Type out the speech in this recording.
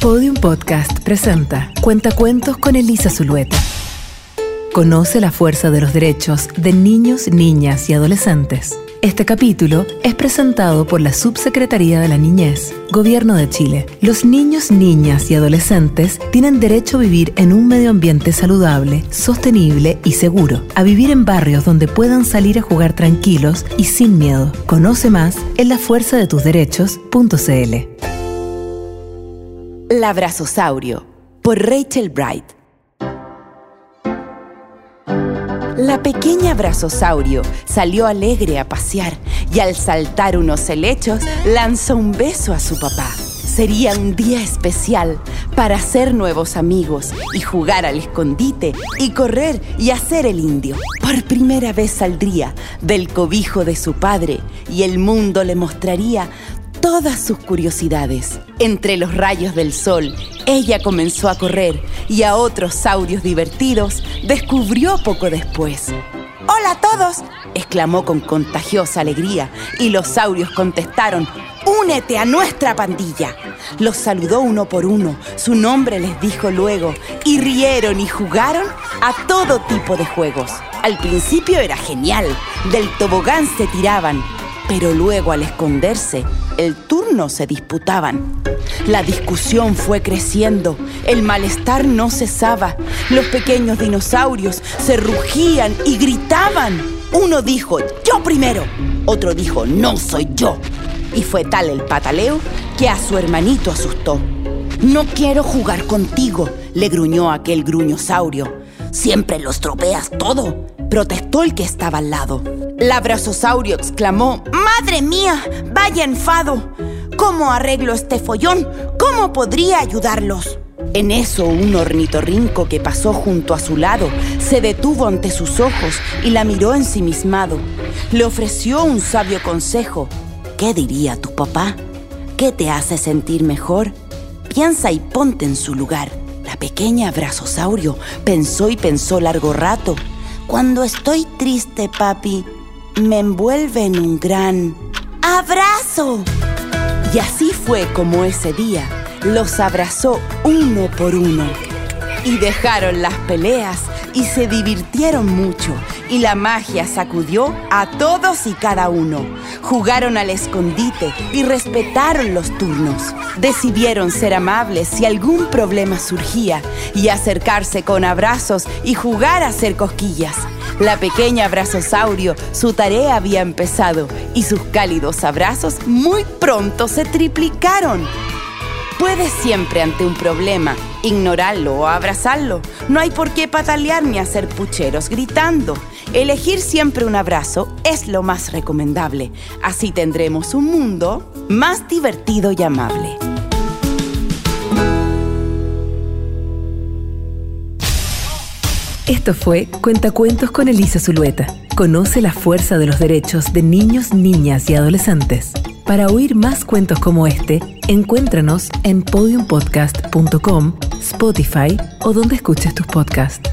Podium Podcast presenta Cuentacuentos con Elisa Zulueta. Conoce la fuerza de los derechos de niños, niñas y adolescentes. Este capítulo es presentado por la Subsecretaría de la Niñez, Gobierno de Chile. Los niños, niñas y adolescentes tienen derecho a vivir en un medio ambiente saludable, sostenible y seguro, a vivir en barrios donde puedan salir a jugar tranquilos y sin miedo. Conoce más en lafuerzadetusderechos.cl. Labrazosaurio por Rachel Bright. La pequeña Brazosaurio salió alegre a pasear y al saltar unos helechos lanzó un beso a su papá. Sería un día especial para hacer nuevos amigos y jugar al escondite y correr y hacer el indio. Por primera vez saldría del cobijo de su padre y el mundo le mostraría todas sus curiosidades. Entre los rayos del sol, ella comenzó a correr y a otros saurios divertidos descubrió poco después. ¡Hola a todos! exclamó con contagiosa alegría y los saurios contestaron, ¡Únete a nuestra pandilla! Los saludó uno por uno, su nombre les dijo luego, y rieron y jugaron a todo tipo de juegos. Al principio era genial, del tobogán se tiraban, pero luego al esconderse, el turno se disputaban. La discusión fue creciendo, el malestar no cesaba, los pequeños dinosaurios se rugían y gritaban. Uno dijo, yo primero, otro dijo, no soy yo. Y fue tal el pataleo que a su hermanito asustó. No quiero jugar contigo, le gruñó aquel gruñosaurio. Siempre lo estropeas todo, protestó el que estaba al lado. Labrazosaurio exclamó, ¡Madre mía! ¡Vaya enfado! ¿Cómo arreglo este follón? ¿Cómo podría ayudarlos? En eso un ornitorrinco que pasó junto a su lado se detuvo ante sus ojos y la miró ensimismado. Le ofreció un sabio consejo. ¿Qué diría tu papá? ¿Qué te hace sentir mejor? Piensa y ponte en su lugar. La pequeña Brazosaurio pensó y pensó largo rato. Cuando estoy triste, papi, me envuelve en un gran abrazo. Y así fue como ese día los abrazó uno por uno. Y dejaron las peleas y se divirtieron mucho. Y la magia sacudió a todos y cada uno. Jugaron al escondite y respetaron los turnos. Decidieron ser amables si algún problema surgía y acercarse con abrazos y jugar a hacer cosquillas. La pequeña abrazosaurio, su tarea había empezado y sus cálidos abrazos muy pronto se triplicaron. Puedes siempre ante un problema ignorarlo o abrazarlo. No hay por qué patalear ni hacer pucheros gritando. Elegir siempre un abrazo es lo más recomendable. Así tendremos un mundo más divertido y amable. Esto fue Cuentacuentos con Elisa Zulueta. Conoce la fuerza de los derechos de niños, niñas y adolescentes. Para oír más cuentos como este, encuéntranos en podiumpodcast.com, Spotify o donde escuches tus podcasts.